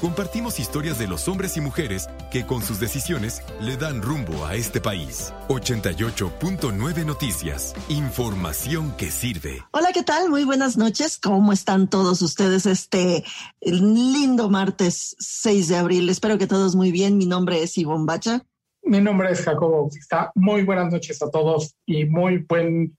Compartimos historias de los hombres y mujeres que con sus decisiones le dan rumbo a este país. 88.9 Noticias. Información que sirve. Hola, ¿qué tal? Muy buenas noches. ¿Cómo están todos ustedes este lindo martes 6 de abril? Espero que todos muy bien. Mi nombre es Ivonne Bacha. Mi nombre es Jacobo Bautista. Muy buenas noches a todos y muy buen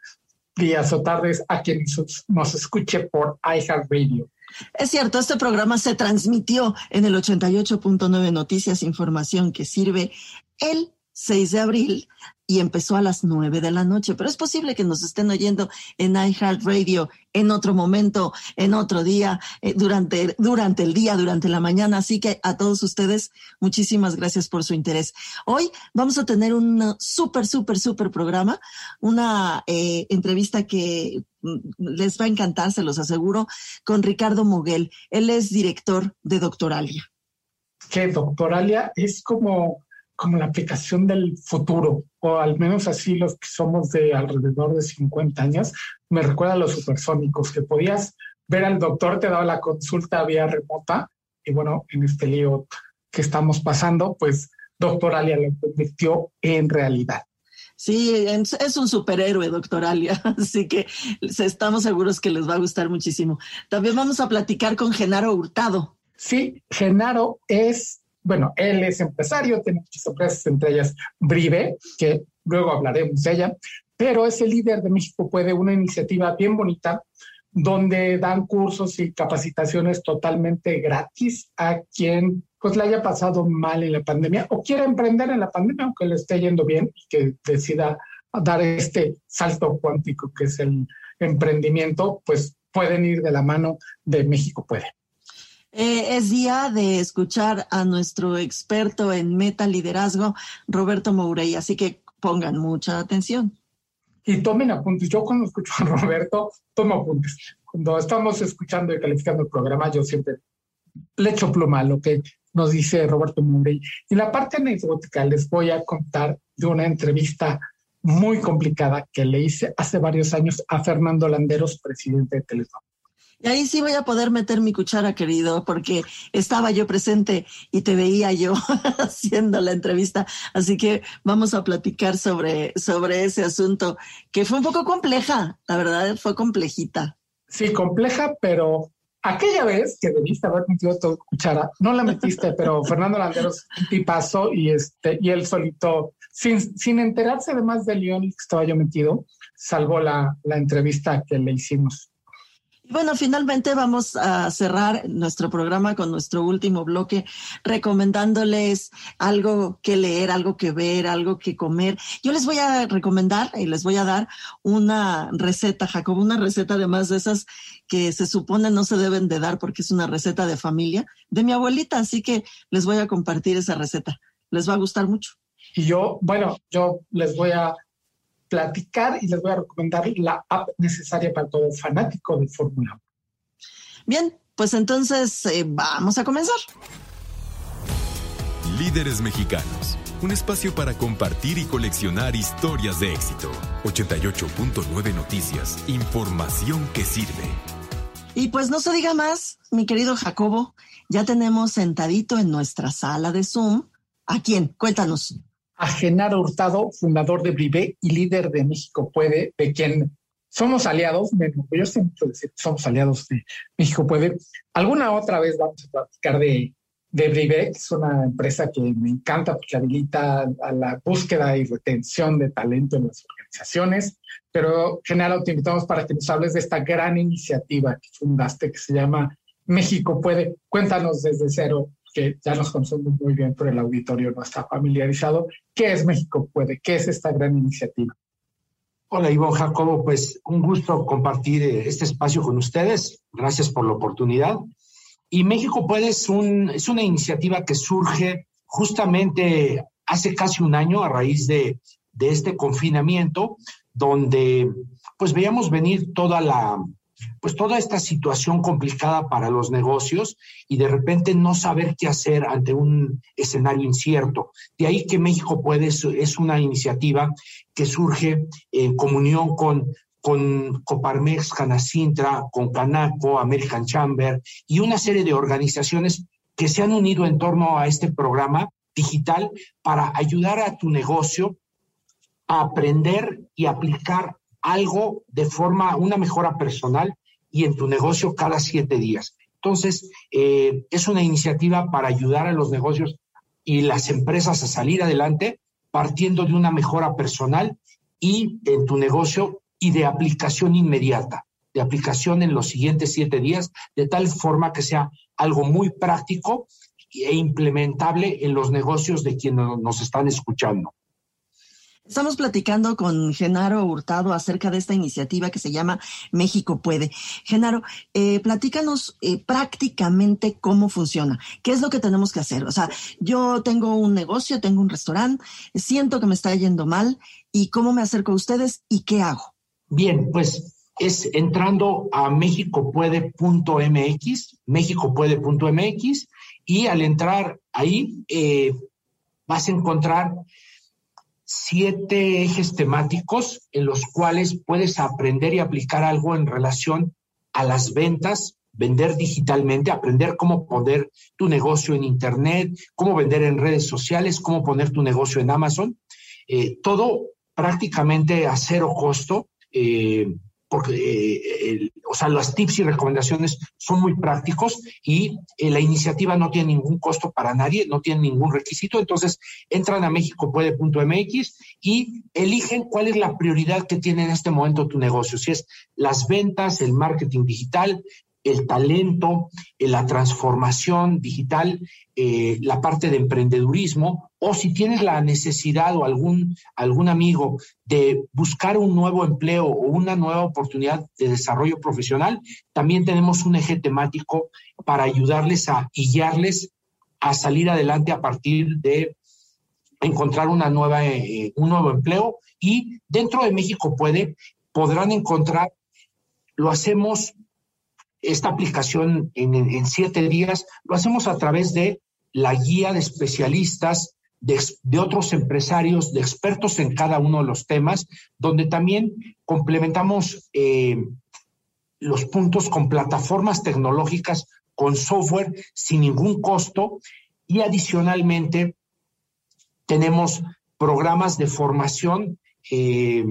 días o tardes a quien nos escuche por iHeartRadio. Es cierto, este programa se transmitió en el 88.9 Noticias, información que sirve el 6 de abril y empezó a las 9 de la noche, pero es posible que nos estén oyendo en iHeartRadio en otro momento, en otro día, eh, durante, durante el día, durante la mañana. Así que a todos ustedes, muchísimas gracias por su interés. Hoy vamos a tener un súper, súper, súper programa, una eh, entrevista que les va a encantar, se los aseguro, con Ricardo Moguel. Él es director de Doctoralia. Que Doctoralia es como como la aplicación del futuro, o al menos así los que somos de alrededor de 50 años, me recuerda a los supersónicos, que podías ver al doctor, te daba la consulta vía remota, y bueno, en este lío que estamos pasando, pues doctor Alia lo convirtió en realidad. Sí, es un superhéroe, doctor Alia, así que estamos seguros que les va a gustar muchísimo. También vamos a platicar con Genaro Hurtado. Sí, Genaro es bueno, él es empresario, tiene muchas empresas, entre ellas Brive, que luego hablaremos de ella, pero es el líder de México Puede, una iniciativa bien bonita donde dan cursos y capacitaciones totalmente gratis a quien pues le haya pasado mal en la pandemia o quiera emprender en la pandemia, aunque le esté yendo bien y que decida dar este salto cuántico que es el emprendimiento, pues pueden ir de la mano de México Puede. Eh, es día de escuchar a nuestro experto en meta liderazgo, Roberto Mourey, así que pongan mucha atención. Y tomen apuntes. Yo cuando escucho a Roberto, tomo apuntes. Cuando estamos escuchando y calificando el programa, yo siempre le echo pluma a lo que nos dice Roberto Mourey. Y la parte anecdótica les voy a contar de una entrevista muy complicada que le hice hace varios años a Fernando Landeros, presidente de Telefónica. Y ahí sí voy a poder meter mi cuchara, querido, porque estaba yo presente y te veía yo haciendo la entrevista. Así que vamos a platicar sobre, sobre ese asunto, que fue un poco compleja, la verdad, fue complejita. Sí, compleja, pero aquella vez que debiste haber metido tu cuchara, no la metiste, pero Fernando Landeros tipazo y, este, y él solito, sin, sin enterarse además de León que estaba yo metido, salvó la, la entrevista que le hicimos. Bueno, finalmente vamos a cerrar nuestro programa con nuestro último bloque, recomendándoles algo que leer, algo que ver, algo que comer. Yo les voy a recomendar y les voy a dar una receta, Jacob, una receta además de esas que se supone no se deben de dar porque es una receta de familia de mi abuelita, así que les voy a compartir esa receta. Les va a gustar mucho. Y yo, bueno, yo les voy a platicar y les voy a recomendar la app necesaria para todo fanático de Fórmula 1. Bien, pues entonces eh, vamos a comenzar. Líderes mexicanos, un espacio para compartir y coleccionar historias de éxito. 88.9 Noticias, información que sirve. Y pues no se diga más, mi querido Jacobo, ya tenemos sentadito en nuestra sala de Zoom. ¿A quién? Cuéntanos a Genaro Hurtado, fundador de Brivé y líder de México Puede, de quien somos aliados, me estoy mucho decir somos aliados de México Puede. Alguna otra vez vamos a platicar de, de Brivé, que es una empresa que me encanta porque habilita a la búsqueda y retención de talento en las organizaciones. Pero, Genaro, te invitamos para que nos hables de esta gran iniciativa que fundaste que se llama México Puede. Cuéntanos desde cero que ya nos conocemos muy bien, por el auditorio no está familiarizado. ¿Qué es México Puede? ¿Qué es esta gran iniciativa? Hola, Ivo Jacobo, pues un gusto compartir eh, este espacio con ustedes. Gracias por la oportunidad. Y México Puede es, un, es una iniciativa que surge justamente hace casi un año a raíz de, de este confinamiento, donde pues veíamos venir toda la, pues toda esta situación complicada para los negocios y de repente no saber qué hacer ante un escenario incierto. De ahí que México puede es una iniciativa que surge en comunión con con Coparmex, Canacintra, con Canaco, American Chamber y una serie de organizaciones que se han unido en torno a este programa digital para ayudar a tu negocio a aprender y aplicar algo de forma, una mejora personal y en tu negocio cada siete días. Entonces, eh, es una iniciativa para ayudar a los negocios y las empresas a salir adelante partiendo de una mejora personal y en tu negocio y de aplicación inmediata, de aplicación en los siguientes siete días, de tal forma que sea algo muy práctico e implementable en los negocios de quienes nos están escuchando. Estamos platicando con Genaro Hurtado acerca de esta iniciativa que se llama México Puede. Genaro, eh, platícanos eh, prácticamente cómo funciona. ¿Qué es lo que tenemos que hacer? O sea, yo tengo un negocio, tengo un restaurante, siento que me está yendo mal y cómo me acerco a ustedes y qué hago. Bien, pues es entrando a mexicopuede.mx, mexicopuede.mx, y al entrar ahí eh, vas a encontrar siete ejes temáticos en los cuales puedes aprender y aplicar algo en relación a las ventas, vender digitalmente, aprender cómo poner tu negocio en Internet, cómo vender en redes sociales, cómo poner tu negocio en Amazon. Eh, todo prácticamente a cero costo eh, porque, eh, o sea, las tips y recomendaciones son muy prácticos y eh, la iniciativa no tiene ningún costo para nadie, no tiene ningún requisito. Entonces, entran a mexicopuede.mx y eligen cuál es la prioridad que tiene en este momento tu negocio. Si es las ventas, el marketing digital, el talento, eh, la transformación digital, la parte de emprendedurismo, o si tienes la necesidad o algún, algún amigo de buscar un nuevo empleo o una nueva oportunidad de desarrollo profesional, también tenemos un eje temático para ayudarles a guiarles a salir adelante a partir de encontrar una nueva, eh, un nuevo empleo. Y dentro de México puede, podrán encontrar, lo hacemos esta aplicación en, siete días, lo hacemos a través de la guía de especialistas, de, otros empresarios, de expertos en cada uno de los temas, donde también complementamos eh, los puntos con plataformas tecnológicas, con software sin ningún costo. Y adicionalmente tenemos programas de formación eh,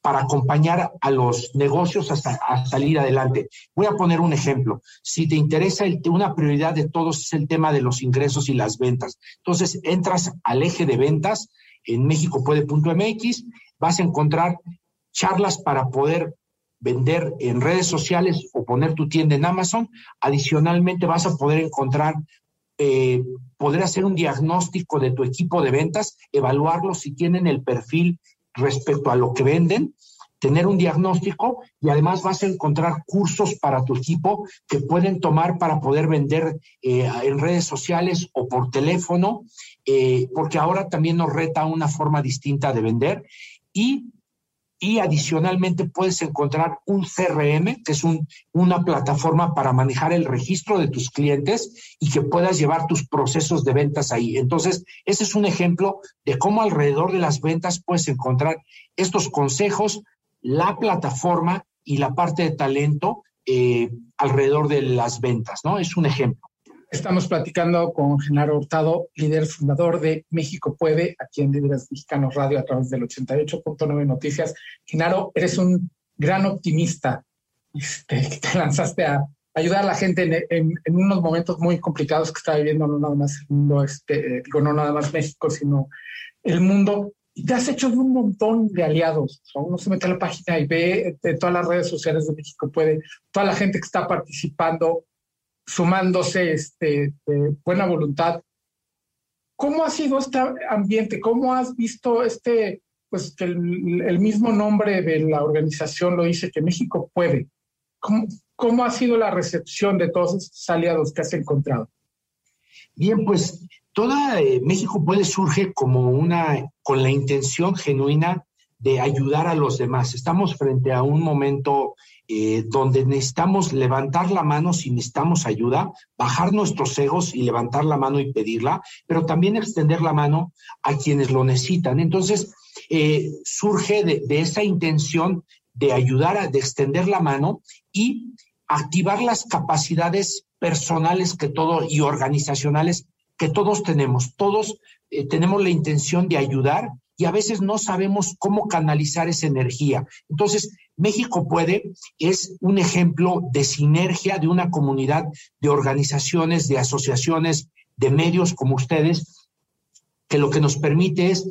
para acompañar a los negocios a, salir adelante. Voy a poner un ejemplo. Si te interesa, una prioridad de todos es el tema de los ingresos y las ventas. Entonces, entras al eje de ventas en mexicopuede.mx, vas a encontrar charlas para poder vender en redes sociales o poner tu tienda en Amazon. Adicionalmente, vas a poder encontrar eh, poder hacer un diagnóstico de tu equipo de ventas, evaluarlo si tienen el perfil respecto a lo que venden, tener un diagnóstico y además vas a encontrar cursos para tu equipo que pueden tomar para poder vender eh, en redes sociales o por teléfono, eh, porque ahora también nos reta una forma distinta de vender. Y y adicionalmente puedes encontrar un CRM, que es un, una plataforma para manejar el registro de tus clientes y que puedas llevar tus procesos de ventas ahí. Entonces, ese es un ejemplo de cómo alrededor de las ventas puedes encontrar estos consejos, la plataforma y la parte de talento eh, alrededor de las ventas, ¿no? Es un ejemplo. Estamos platicando con Genaro Hurtado, líder fundador de México Puede, aquí en Líderes Mexicanos Radio a través del 88.9 Noticias. Genaro, eres un gran optimista. Este, te lanzaste a ayudar a la gente en, unos momentos muy complicados que está viviendo no nada más el mundo, este, digo, no nada más México, sino el mundo. Y te has hecho un montón de aliados. uno se mete a la página y ve de todas las redes sociales de México Puede, toda la gente que está participando, sumándose este, de buena voluntad. ¿Cómo ha sido este ambiente? ¿Cómo has visto este, pues que el, mismo nombre de la organización lo dice, que México puede? ¿Cómo, ¿Cómo ha sido la recepción de todos estos aliados que has encontrado? Bien, pues toda eh, México puede surge como una, con la intención genuina de ayudar a los demás. Estamos frente a un momento eh, donde necesitamos levantar la mano si necesitamos ayuda, bajar nuestros egos y levantar la mano y pedirla, pero también extender la mano a quienes lo necesitan. Entonces, eh, surge de, esa intención de ayudar, a, de extender la mano y activar las capacidades personales que todo y organizacionales que todos tenemos. Todos eh, tenemos la intención de ayudar y a veces no sabemos cómo canalizar esa energía. Entonces, México puede es un ejemplo de sinergia de una comunidad de organizaciones, de asociaciones, de medios como ustedes, que lo que nos permite es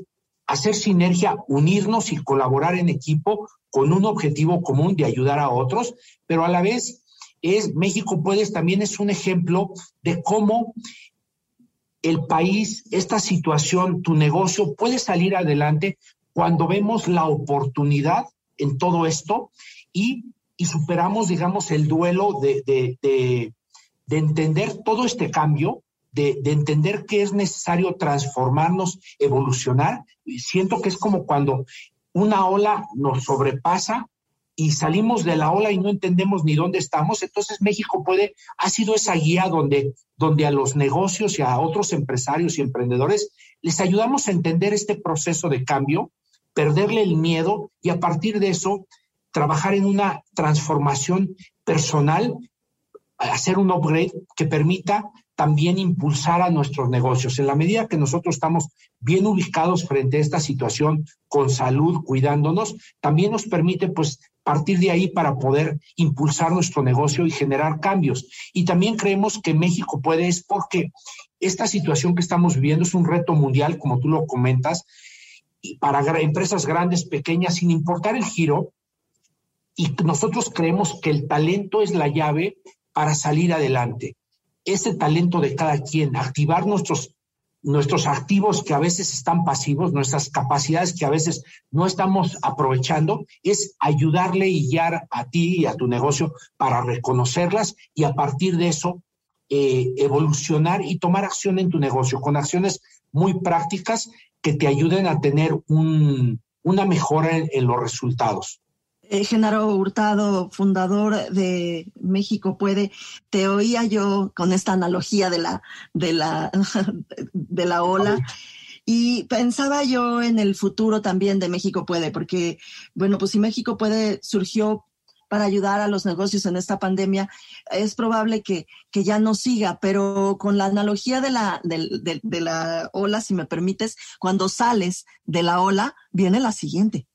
hacer sinergia, unirnos y colaborar en equipo con un objetivo común de ayudar a otros, pero a la vez es México Puedes también es un ejemplo de cómo el país, esta situación, tu negocio puede salir adelante cuando vemos la oportunidad en todo esto y, superamos, digamos, el duelo de, de, entender todo este cambio, de, entender que es necesario transformarnos, evolucionar. Siento que es como cuando una ola nos sobrepasa y salimos de la ola y no entendemos ni dónde estamos, entonces México puede, ha sido esa guía donde, donde a los negocios y a otros empresarios y emprendedores les ayudamos a entender este proceso de cambio, perderle el miedo y a partir de eso trabajar en una transformación personal, hacer un upgrade que permita también impulsar a nuestros negocios. En la medida que nosotros estamos bien ubicados frente a esta situación con salud, cuidándonos, también nos permite pues partir de ahí para poder impulsar nuestro negocio y generar cambios. Y también creemos que México puede, es porque esta situación que estamos viviendo es un reto mundial, como tú lo comentas, y para empresas grandes, pequeñas, sin importar el giro. Y nosotros creemos que el talento es la llave para salir adelante. Ese talento de cada quien, activar nuestros nuestros activos que a veces están pasivos, nuestras capacidades que a veces no estamos aprovechando, es ayudarle y guiar a ti y a tu negocio para reconocerlas y a partir de eso eh, evolucionar y tomar acción en tu negocio con acciones muy prácticas que te ayuden a tener una mejora en los resultados. Eh, Genaro Hurtado, fundador de México Puede, te oía yo con esta analogía de la, de la, de la ola. Y pensaba yo en el futuro también de México Puede, porque, bueno, pues si México Puede surgió para ayudar a los negocios en esta pandemia, es probable que, que ya no siga, pero con la analogía de la, de, de la ola, si me permites, cuando sales de la ola, viene la siguiente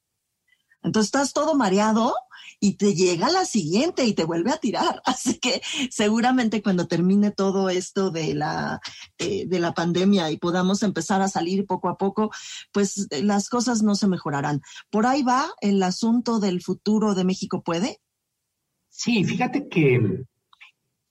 entonces estás todo mareado y te llega la siguiente y te vuelve a tirar. Así que seguramente cuando termine todo esto de la, eh, de la pandemia y podamos empezar a salir poco a poco, pues eh, las cosas no se mejorarán. ¿Por ahí va el asunto del futuro de México puede? Sí, fíjate que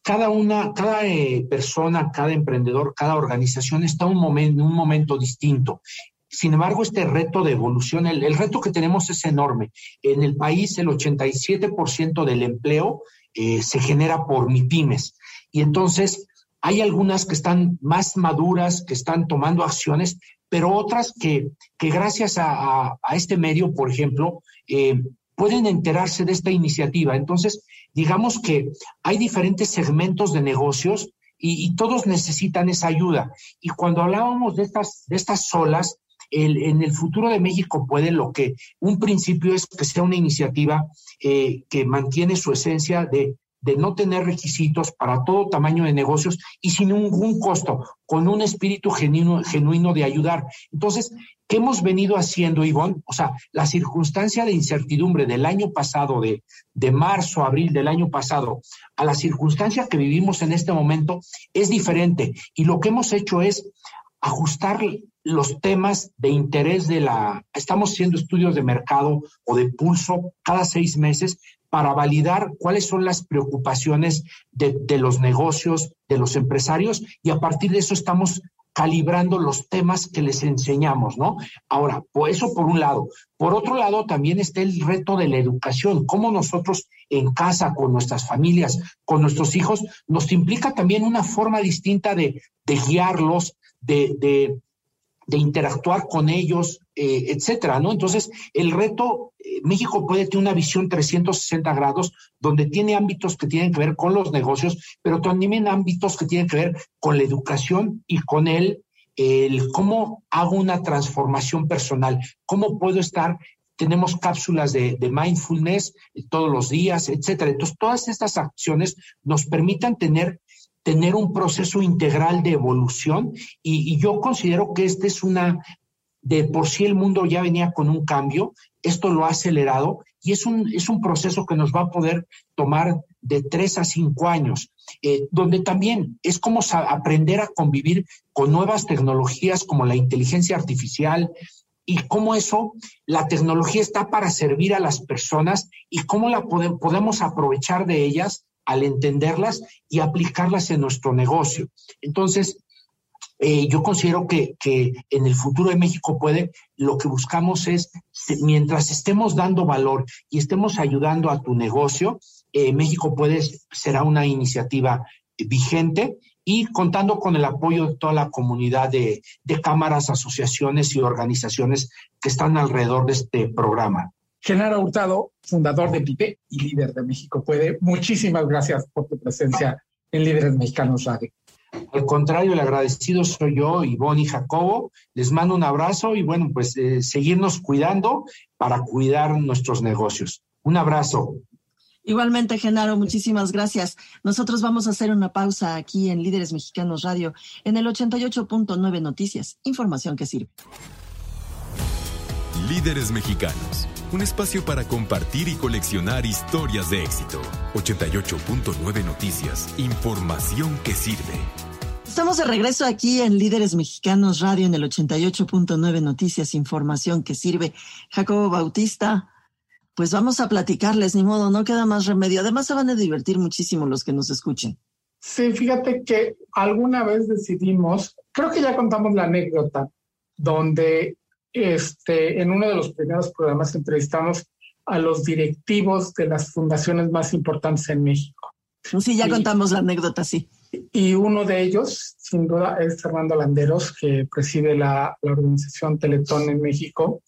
cada una, cada eh, persona, cada emprendedor, cada organización está un en un momento distinto. Sin embargo, este reto de evolución, el, reto que tenemos es enorme. En el país, el 87% del empleo eh, se genera por MIPIMES. Y entonces, hay algunas que están más maduras, que están tomando acciones, pero otras que, que gracias a, este medio, por ejemplo, eh, pueden enterarse de esta iniciativa. Entonces, digamos que hay diferentes segmentos de negocios y, todos necesitan esa ayuda. Y cuando hablábamos de estas, de estas olas, en el futuro de México puede lo que un principio es que sea una iniciativa eh, que mantiene su esencia de, no tener requisitos para todo tamaño de negocios y sin ningún costo, con un espíritu genuino, genuino de ayudar. Entonces, ¿qué hemos venido haciendo, Ivonne? O sea, la circunstancia de incertidumbre del año pasado, de, de marzo, abril del año pasado, a la circunstancia que vivimos en este momento es diferente. Y lo que hemos hecho es ajustar los temas de interés de la... Estamos haciendo estudios de mercado o de pulso cada seis meses para validar cuáles son las preocupaciones de, los negocios, de los empresarios, y a partir de eso estamos calibrando los temas que les enseñamos, ¿no? Ahora, eso por un lado. Por otro lado, también está el reto de la educación, cómo nosotros en casa, con nuestras familias, con nuestros hijos, nos implica también una forma distinta de, guiarlos, de interactuar con ellos, eh, etcétera, ¿no? Entonces, el reto, eh, México puede tener una visión 360 grados, donde tiene ámbitos que tienen que ver con los negocios, pero también ámbitos que tienen que ver con la educación y con el, el cómo hago una transformación personal, cómo puedo estar tenemos cápsulas de, de, mindfulness todos los días, etcétera. Entonces, todas estas acciones nos permitan tener tener un proceso integral de evolución y, yo considero que esta es una, de por sí el mundo ya venía con un cambio, esto lo ha acelerado y es un, es un proceso que nos va a poder tomar de tres a cinco años, eh, donde también es como aprender a convivir con nuevas tecnologías como la inteligencia artificial y cómo eso, la tecnología está para servir a las personas y cómo la podemos aprovechar de ellas al entenderlas y aplicarlas en nuestro negocio. Entonces, eh, yo considero que, en el futuro de México puede, lo que buscamos es, mientras estemos dando valor y estemos ayudando a tu negocio, eh, México puede, será una iniciativa vigente y contando con el apoyo de toda la comunidad de cámaras, asociaciones y organizaciones que están alrededor de este programa. Genaro Hurtado, fundador de PIPE y líder de México Puede, muchísimas gracias por tu presencia en Líderes Mexicanos Radio. Al contrario, el agradecido soy yo, Ivonne y Jacobo. Les mando un abrazo y bueno, pues eh, seguirnos cuidando para cuidar nuestros negocios. Un abrazo. Igualmente, Genaro, muchísimas gracias. Nosotros vamos a hacer una pausa aquí en Líderes Mexicanos Radio en el 88.9 Noticias, información que sirve. Líderes Mexicanos un espacio para compartir y coleccionar historias de éxito. 88.9 Noticias, información que sirve. Estamos de regreso aquí en Líderes Mexicanos Radio en el 88.9 Noticias, información que sirve. Jacobo Bautista, pues vamos a platicarles, ni modo, no queda más remedio. Además se van a divertir muchísimo los que nos escuchen. Sí, fíjate que alguna vez decidimos, creo que ya contamos la anécdota, donde este, en uno de los primeros programas entrevistamos a los directivos de las fundaciones más importantes en México. Sí, ya contamos la anécdota, sí. Y uno de ellos, sin duda, es Fernando Landeros, que preside la, la organización Teletón en México.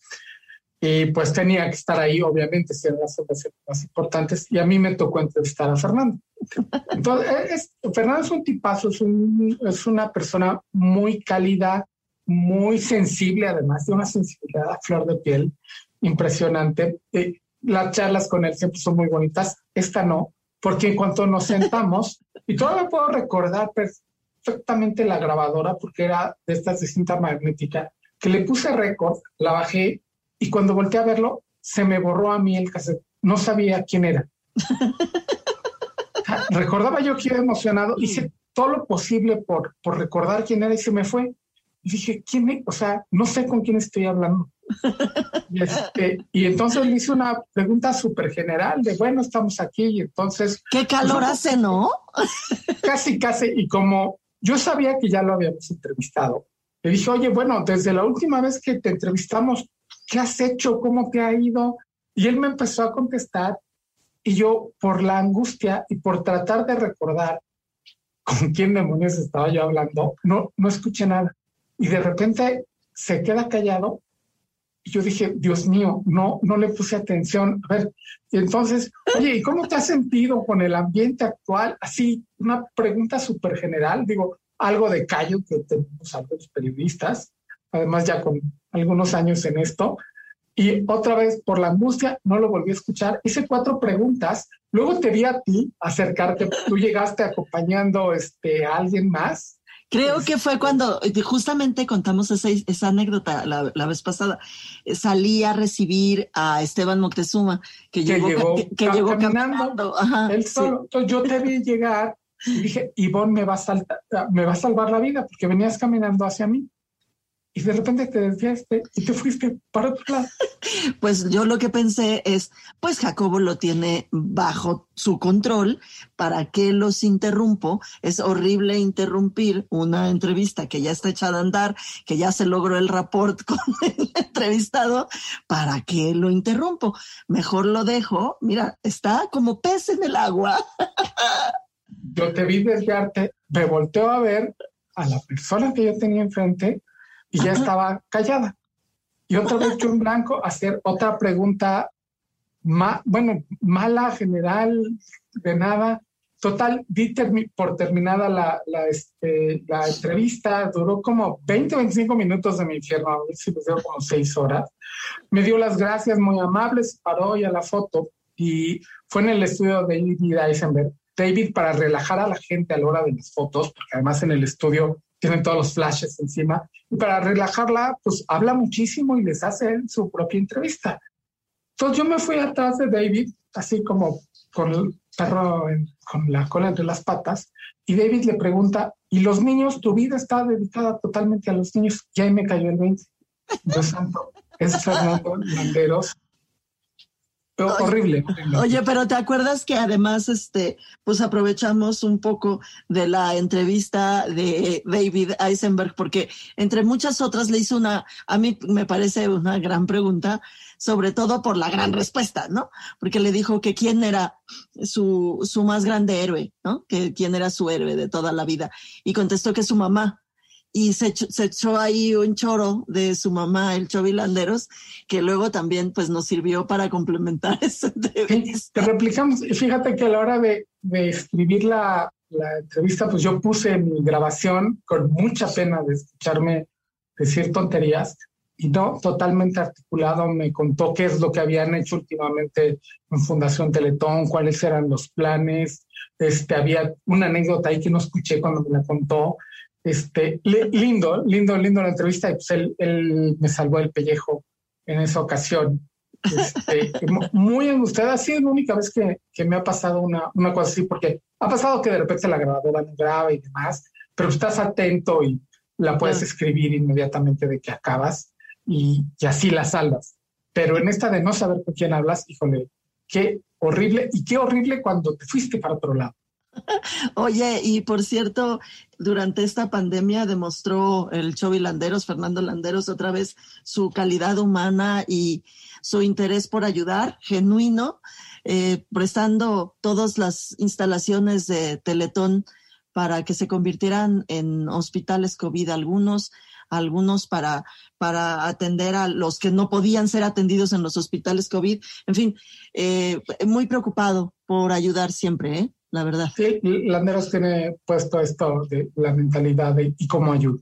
Y pues tenía que estar ahí, obviamente, si eran las fundaciones más importantes. Y a mí me tocó entrevistar a Fernando. Entonces, Fernando es un tipazo, es, un, es una persona muy cálida, muy sensible, además de una sensibilidad a flor de piel impresionante. Eh, las charlas con él siempre son muy bonitas, esta no, porque en cuanto nos sentamos, y todavía puedo recordar perfectamente la grabadora, porque era de estas de cinta magnética, que le puse récord, la bajé, y cuando volteé a verlo, se me borró a mí el cassette. No sabía quién era. Recordaba yo que iba emocionado, hice todo lo posible por, por recordar quién era y se me fue. Y dije, ¿quién O sea, no sé con quién estoy hablando. y, este, y entonces le hice una pregunta súper general de, bueno, estamos aquí y entonces... ¿Qué calor hace, no? casi, casi. Y como yo sabía que ya lo habíamos entrevistado, le dije, oye, bueno, desde la última vez que te entrevistamos, ¿qué has hecho? ¿Cómo te ha ido? Y él me empezó a contestar y yo, por la angustia y por tratar de recordar con quién demonios estaba yo hablando, no, no escuché nada y de repente se queda callado. Y yo dije, Dios mío, no, no le puse atención. A ver, y entonces, oye, ¿y cómo te has sentido con el ambiente actual? Así, una pregunta súper general, digo, algo de callo que tenemos algunos periodistas, además ya con algunos años en esto. Y otra vez, por la angustia, no lo volví a escuchar. Hice cuatro preguntas. Luego te vi a ti acercarte. Tú llegaste acompañando este, a alguien más Creo que fue cuando eh, justamente contamos esa, esa anécdota la, vez pasada. Eh, salí a recibir a Esteban Moctezuma, que, llegó, que, llegó caminando. él solo. Entonces yo te vi llegar y dije, Ivonne me va, a me va a salvar la vida porque venías caminando hacia mí y de repente te desviaste y te fuiste para otro lado. Pues yo lo que pensé es, pues Jacobo lo tiene bajo su control, ¿para qué los interrumpo? Es horrible interrumpir una entrevista que ya está echada a andar, que ya se logró el rapport con el entrevistado, ¿para qué lo interrumpo? Mejor lo dejo, mira, está como pez en el agua. Yo te vi desviarte, me volteo a ver a la persona que yo tenía enfrente y ya estaba callada. Y otra vez yo en blanco hacer otra pregunta, bueno, mala, general, de nada. Total, di por terminada la, la, este, la, entrevista, duró como 20, 25 minutos de mi infierno, a ver si me dio como 6 horas. Me dio las gracias, muy amables, paró ya la foto y fue en el estudio de David Eisenberg. David, para relajar a la gente a la hora de las fotos, porque además en el estudio tienen todos los flashes encima, y para relajarla, pues habla muchísimo y les hace su propia entrevista. Entonces yo me fui atrás de David, así como con el perro con la cola entre las patas, y David le pregunta, ¿y los niños? ¿Tu vida está dedicada totalmente a los niños? Y ahí me cayó el 20. Dios santo, es Fernando Landeros, horrible. Oye, pero ¿te acuerdas que además, este, pues aprovechamos un poco de la entrevista de David Eisenberg, porque entre muchas otras le hizo una, a mí me parece una gran pregunta, sobre todo por la gran respuesta, ¿no? Porque le dijo que quién era su, su más grande héroe, ¿no? Que quién era su héroe de toda la vida. Y contestó que su mamá, y se, echó ahí un choro de su mamá, el Chovilanderos, que luego también pues nos sirvió para complementar esa entrevista. te replicamos, fíjate que a la hora de, de escribir la, la, entrevista, pues yo puse mi grabación con mucha pena de escucharme decir tonterías y no totalmente articulado, me contó qué es lo que habían hecho últimamente en Fundación Teletón, cuáles eran los planes, este, había una anécdota ahí que no escuché cuando me la contó, este, lindo, lindo, lindo la entrevista. Y pues él, me salvó el pellejo en esa ocasión. Este, muy angustiada. Ha sido la única vez que, que me ha pasado una, una, cosa así, porque ha pasado que de repente la grabadora no graba y demás, pero estás atento y la puedes escribir inmediatamente de que acabas y, y así la salvas. Pero en esta de no saber con quién hablas, híjole, qué horrible y qué horrible cuando te fuiste para otro lado. Oye, y por cierto, durante esta pandemia demostró el Chovy Landeros, Fernando Landeros, otra vez su calidad humana y su interés por ayudar, genuino, eh, prestando todas las instalaciones de Teletón para que se convirtieran en hospitales COVID, algunos, algunos para, para atender a los que no podían ser atendidos en los hospitales COVID. En fin, eh, muy preocupado por ayudar siempre, ¿eh? La verdad. Sí, Landeros tiene puesto esto de la mentalidad y cómo ayuda.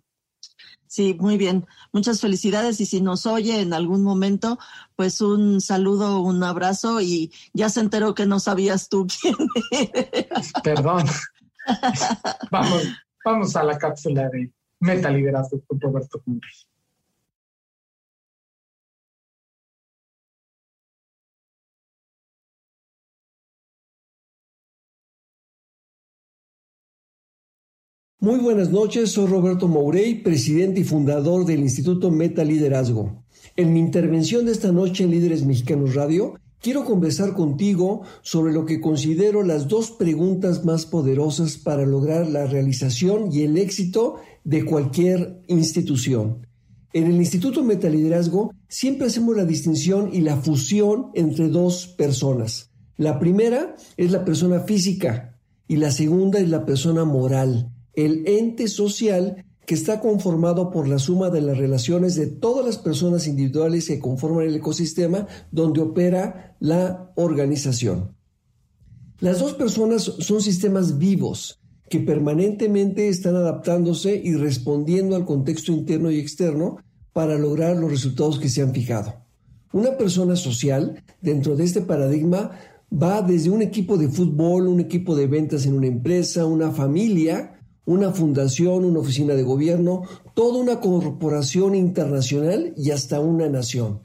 Sí, muy bien. Muchas felicidades y si nos oye en algún momento, pues un saludo, un abrazo y ya se enteró que no sabías tú quién eres. Perdón. vamos, vamos a la cápsula de Meta Liderazgo con Roberto Cumbres. Muy buenas noches, soy Roberto Mourey, presidente y fundador del Instituto Meta Liderazgo. En mi intervención de esta noche en Líderes Mexicanos Radio, quiero conversar contigo sobre lo que considero las dos preguntas más poderosas para lograr la realización y el éxito de cualquier institución. En el Instituto Meta Liderazgo siempre hacemos la distinción y la fusión entre dos personas. La primera es la persona física y la segunda es la persona moral el ente social que está conformado por la suma de las relaciones de todas las personas individuales que conforman el ecosistema donde opera la organización. Las dos personas son sistemas vivos que permanentemente están adaptándose y respondiendo al contexto interno y externo para lograr los resultados que se han fijado. Una persona social, dentro de este paradigma, va desde un equipo de fútbol, un equipo de ventas en una empresa, una familia, una fundación, una oficina de gobierno, toda una corporación internacional y hasta una nación.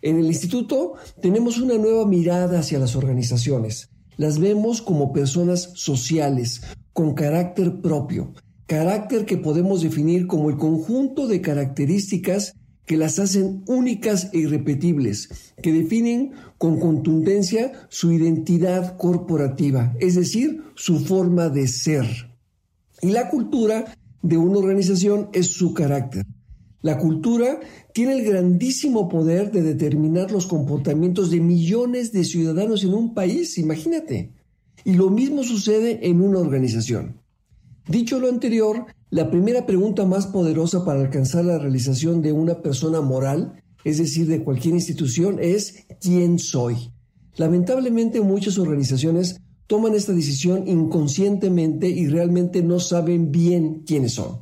En el instituto tenemos una nueva mirada hacia las organizaciones. Las vemos como personas sociales, con carácter propio, carácter que podemos definir como el conjunto de características que las hacen únicas e irrepetibles, que definen con contundencia su identidad corporativa, es decir, su forma de ser. Y la cultura de una organización es su carácter. La cultura tiene el grandísimo poder de determinar los comportamientos de millones de ciudadanos en un país, imagínate. Y lo mismo sucede en una organización. Dicho lo anterior, La primera pregunta más poderosa para alcanzar la realización de una persona moral, es decir, de cualquier institución, es ¿quién soy? Lamentablemente muchas organizaciones toman esta decisión inconscientemente y realmente no saben bien quiénes son.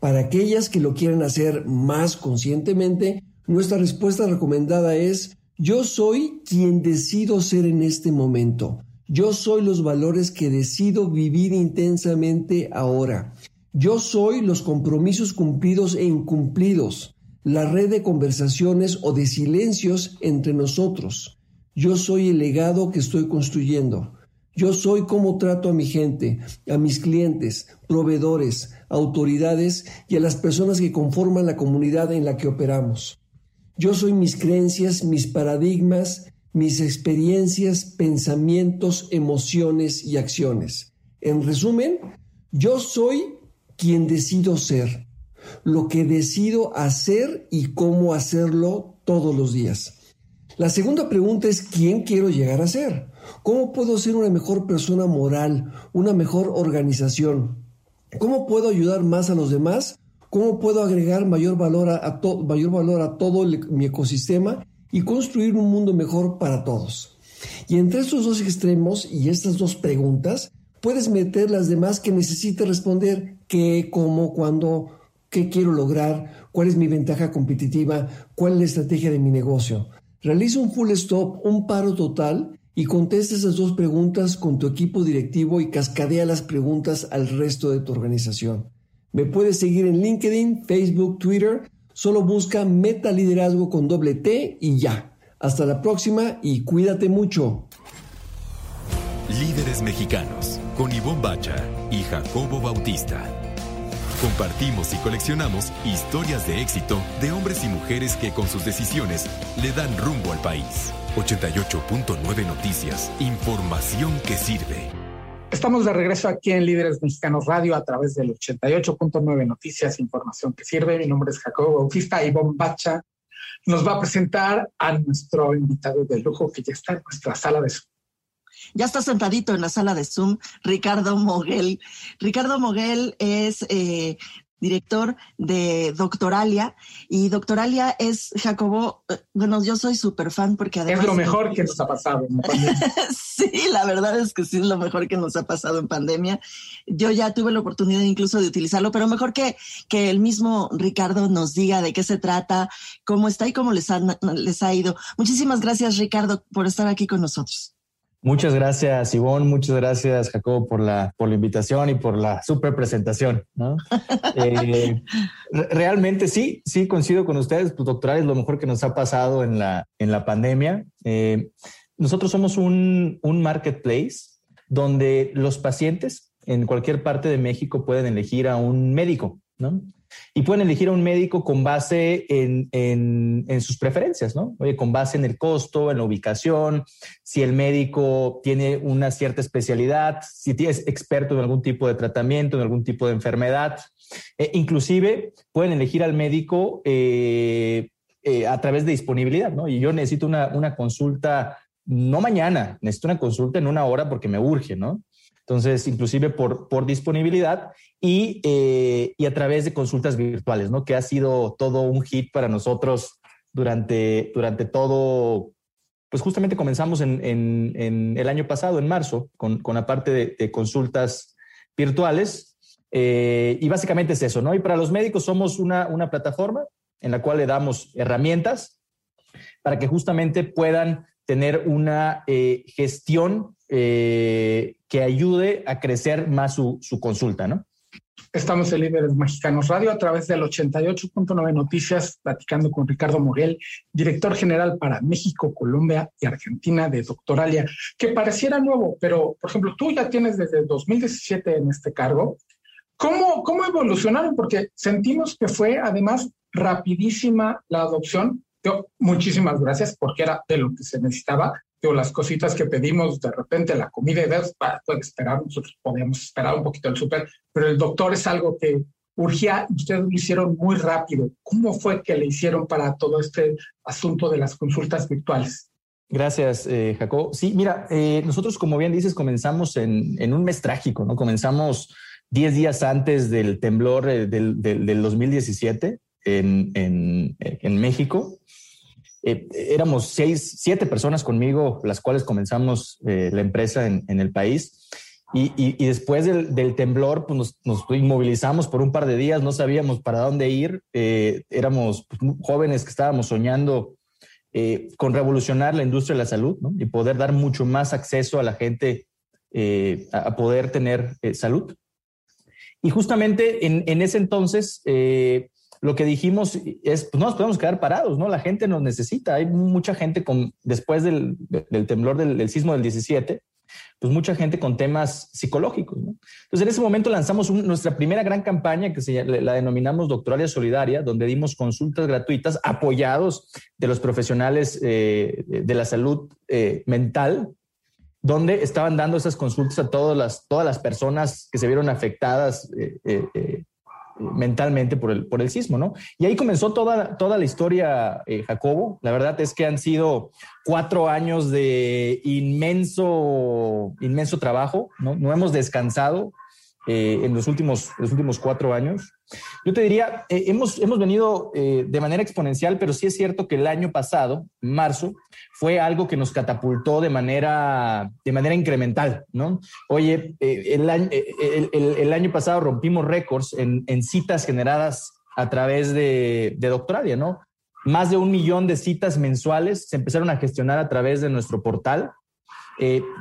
Para aquellas que lo quieren hacer más conscientemente, nuestra respuesta recomendada es yo soy quien decido ser en este momento. Yo soy los valores que decido vivir intensamente ahora. Yo soy los compromisos cumplidos e incumplidos, la red de conversaciones o de silencios entre nosotros. Yo soy el legado que estoy construyendo. Yo soy cómo trato a mi gente, a mis clientes, proveedores, autoridades y a las personas que conforman la comunidad en la que operamos. Yo soy mis creencias, mis paradigmas, mis experiencias, pensamientos, emociones y acciones. En resumen, yo soy quien decido ser, lo que decido hacer y cómo hacerlo todos los días. La segunda pregunta es ¿quién quiero llegar a ser? ¿Cómo puedo ser una mejor persona moral, una mejor organización? ¿Cómo puedo ayudar más a los demás? ¿Cómo puedo agregar mayor valor a, mayor valor a todo mi ecosistema y construir un mundo mejor para todos? Y entre estos dos extremos y estas dos preguntas, puedes meter las demás que necesites responder, qué, cómo, cuándo, qué quiero lograr, cuál es mi ventaja competitiva, cuál es la estrategia de mi negocio. Realiza un full stop, un paro total y contesta esas dos preguntas con tu equipo directivo y cascadea las preguntas al resto de tu organización. Me puedes seguir en LinkedIn, Facebook, Twitter. Solo busca Meta Liderazgo con doble T y ya. Hasta la próxima y cuídate mucho. Líderes mexicanos con Ivonne Bacha y Jacobo Bautista. Compartimos y coleccionamos historias de éxito de hombres y mujeres que con sus decisiones le dan rumbo al país. 88.9 Noticias, información que sirve. Estamos de regreso aquí en Líderes Mexicanos Radio a través del 88.9 Noticias, información que sirve. Mi nombre es Jacobo Bautista y Bombacha nos va a presentar a nuestro invitado de lujo que ya está en nuestra sala de Zoom. Ya está sentadito en la sala de Zoom, Ricardo Moguel. Ricardo Moguel es eh, director de Doctoralia. Y Doctoralia es, Jacobo, eh, bueno, yo soy súper fan porque además... Es lo mejor que nos ha pasado en pandemia. sí, la verdad es que sí es lo mejor que nos ha pasado en pandemia. Yo ya tuve la oportunidad incluso de utilizarlo, pero mejor que, que el mismo Ricardo nos diga de qué se trata, cómo está y cómo les les ha ido. Muchísimas gracias, Ricardo, por estar aquí con nosotros. Muchas gracias, Ivonne. Muchas gracias, Jacobo, por la, por la invitación y por la super presentación. Eh, realmente sí, sí coincido con ustedes. Pues, doctoral es lo mejor que nos ha pasado en la, en la pandemia. Eh, nosotros somos un, un marketplace donde los pacientes en cualquier parte de México pueden elegir a un médico, ¿no? Y pueden elegir a un médico con base en, en, sus preferencias, ¿no? Oye, con base en el costo, en la ubicación, si el médico tiene una cierta especialidad, si es experto en algún tipo de tratamiento, en algún tipo de enfermedad. Eh, inclusive pueden elegir al médico eh, eh, a través de disponibilidad, ¿no? Y yo necesito una, una consulta, no mañana, necesito una consulta en una hora porque me urge, ¿no? Entonces, inclusive por, por disponibilidad y, eh, y, a través de consultas virtuales, ¿no? Que ha sido todo un hit para nosotros durante, durante todo, pues justamente comenzamos en, en, el año pasado, en marzo, con, con la parte de, consultas virtuales. Eh, y básicamente es eso, ¿no? Y para los médicos somos una, una plataforma en la cual le damos herramientas para que justamente puedan tener una eh, gestión eh, que ayude a crecer más su, consulta, ¿no? Estamos en Líderes Mexicanos Radio a través del 88.9 Noticias, platicando con Ricardo Moguel, director general para México, Colombia y Argentina de Doctoralia, que pareciera nuevo, pero por ejemplo, tú ya tienes desde 2017 en este cargo. ¿Cómo, cómo evolucionaron? Porque sentimos que fue además rapidísima la adopción. Yo, muchísimas gracias porque era de lo que se necesitaba las cositas que pedimos, de repente la comida y ves, puede esperar, nosotros podíamos esperar un poquito el súper, pero el doctor es algo que urgía ustedes lo hicieron muy rápido. ¿Cómo fue que le hicieron para todo este asunto de las consultas virtuales? Gracias, eh, Jacob. Sí, mira, eh, nosotros, como bien dices, comenzamos en, en, un mes trágico, ¿no? Comenzamos 10 días antes del temblor eh, del, del, 2017 en, en, en México. Eh, éramos seis, siete personas conmigo, las cuales comenzamos eh, la empresa en, en, el país. Y, y, y después del, del, temblor, pues nos, nos, inmovilizamos por un par de días, no sabíamos para dónde ir. Eh, éramos pues, jóvenes que estábamos soñando eh, con revolucionar la industria de la salud ¿no? y poder dar mucho más acceso a la gente eh, a, poder tener salud. Y justamente en, en ese entonces, lo que dijimos es, pues no nos podemos quedar parados, ¿no? La gente nos necesita. Hay mucha gente con, después del, del temblor del, del, sismo del 17, pues mucha gente con temas psicológicos, ¿no? Entonces en ese momento lanzamos un, nuestra primera gran campaña que se, la denominamos Doctoralia Solidaria, donde dimos consultas gratuitas apoyados de los profesionales eh, de la salud eh, mental, donde estaban dando esas consultas a todas las, todas las personas que se vieron afectadas eh, eh mentalmente por el, por el sismo, ¿no? Y ahí comenzó toda, toda la historia, eh, Jacobo. La verdad es que han sido cuatro años de inmenso, inmenso trabajo, ¿no? Hemos descansado eh, en los últimos, los últimos cuatro años. Yo te diría, eh, hemos, hemos venido eh, de manera exponencial, pero sí es cierto que el año pasado, marzo, fue algo que nos catapultó de manera, de manera incremental, ¿no? Oye, eh, el, año, el, año pasado rompimos récords en, en, citas generadas a través de, de Doctoralia, ¿no? Más de un millón de citas mensuales se empezaron a gestionar a través de nuestro portal.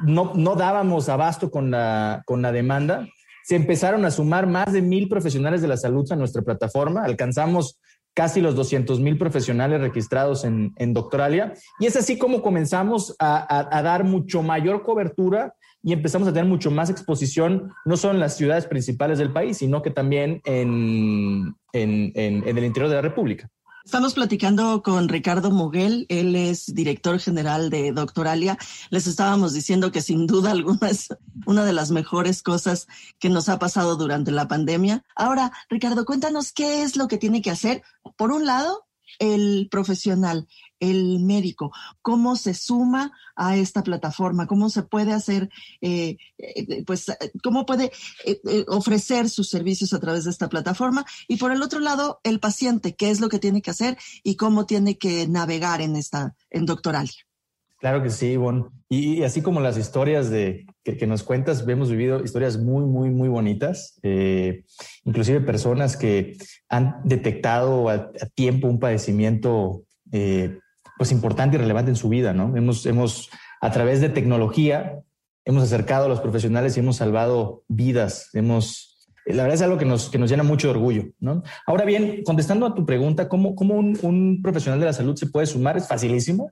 no, no dábamos abasto con la, con la demanda se empezaron a sumar más de mil profesionales de la salud a nuestra plataforma. Alcanzamos casi los 200 mil profesionales registrados en, en, Doctoralia. Y es así como comenzamos a, a, a, dar mucho mayor cobertura y empezamos a tener mucho más exposición, no solo en las ciudades principales del país, sino que también en, en, en el interior de la República. Estamos platicando con Ricardo Moguel, él es director general de Doctoralia. Les estábamos diciendo que sin duda alguna es una de las mejores cosas que nos ha pasado durante la pandemia. Ahora, Ricardo, cuéntanos qué es lo que tiene que hacer. Por un lado, el profesional, el médico, cómo se suma a esta plataforma, cómo se puede hacer, eh, eh, pues, cómo puede eh, eh, ofrecer sus servicios a través de esta plataforma. Y por el otro lado, el paciente, qué es lo que tiene que hacer y cómo tiene que navegar en esta, en Doctoralia. Claro que sí, Ivonne. Y así como las historias de, que, nos cuentas, hemos vivido historias muy, muy, muy bonitas, eh, inclusive personas que han detectado a, tiempo un padecimiento pues importante y relevante en su vida, ¿no? Hemos, hemos, a través de tecnología, hemos acercado a los profesionales y hemos salvado vidas, hemos, la verdad es algo que nos, que nos llena mucho de orgullo, ¿no? Ahora bien, contestando a tu pregunta, ¿cómo, cómo un, un profesional de la salud se puede sumar? Es facilísimo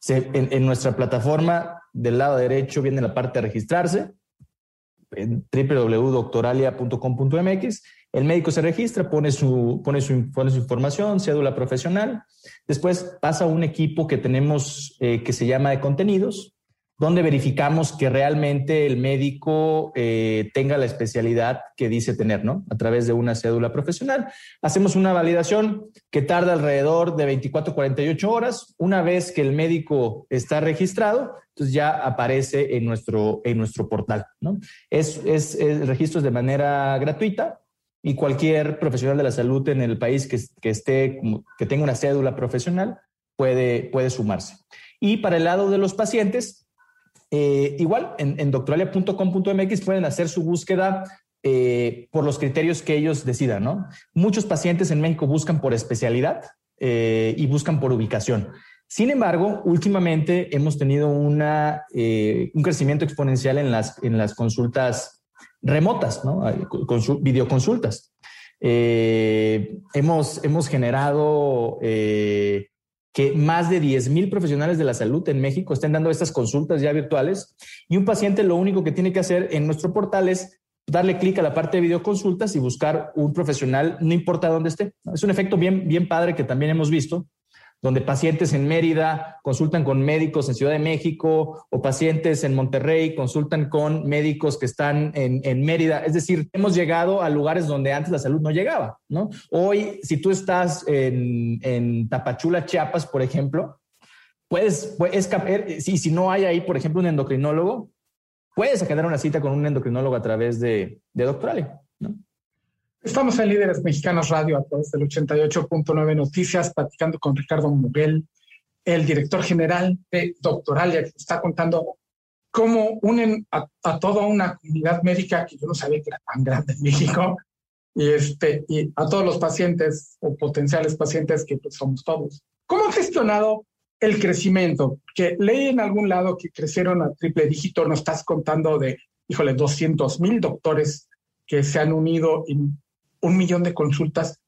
se, en, en, nuestra plataforma del lado derecho viene la parte de registrarse en www.doctoralia.com.mx. El médico se registra, pone su, pone, su, pone su información, cédula profesional. Después pasa a un equipo que tenemos eh, que se llama de contenidos, donde verificamos que realmente el médico eh, tenga la especialidad que dice tener, ¿no? A través de una cédula profesional. Hacemos una validación que tarda alrededor de 24 48 horas. Una vez que el médico está registrado, entonces ya aparece en nuestro, en nuestro portal, ¿no? Es, es, es registros de manera gratuita y cualquier profesional de la salud en el país que, que esté, que tenga una cédula profesional puede, puede sumarse. Y para el lado de los pacientes, eh, igual, en, en doctoralia.com.mx pueden hacer su búsqueda eh, por los criterios que ellos decidan, ¿no? Muchos pacientes en México buscan por especialidad eh, y buscan por ubicación. Sin embargo, últimamente hemos tenido una, un crecimiento exponencial en las, en las consultas remotas, ¿no? Consul videoconsultas. hemos, hemos generado que más de 10 mil profesionales de la salud en México estén dando estas consultas ya virtuales y un paciente lo único que tiene que hacer en nuestro portal es darle clic a la parte de videoconsultas y buscar un profesional, no importa dónde esté. Es un efecto bien, bien padre que también hemos visto donde pacientes en Mérida consultan con médicos en Ciudad de México o pacientes en Monterrey consultan con médicos que están en, en, Mérida. Es decir, hemos llegado a lugares donde antes la salud no llegaba, ¿no? Hoy, si tú estás en, en Tapachula, Chiapas, por ejemplo, puedes, puedes si, si no hay ahí, por ejemplo, un endocrinólogo, puedes agendar una cita con un endocrinólogo a través de, de Doctoralia. Estamos en Líderes Mexicanos Radio a través del 88.9 Noticias, platicando con Ricardo Muguel, el director general de Doctoralia, que está contando cómo unen a, toda una comunidad médica que yo no sabía que era tan grande en México, y, este, y a todos los pacientes o potenciales pacientes que pues, somos todos. ¿Cómo ha gestionado el crecimiento? Que leí en algún lado que crecieron a triple dígito, nos estás contando de, híjole, 200 mil doctores que se han unido en un millón de consultas.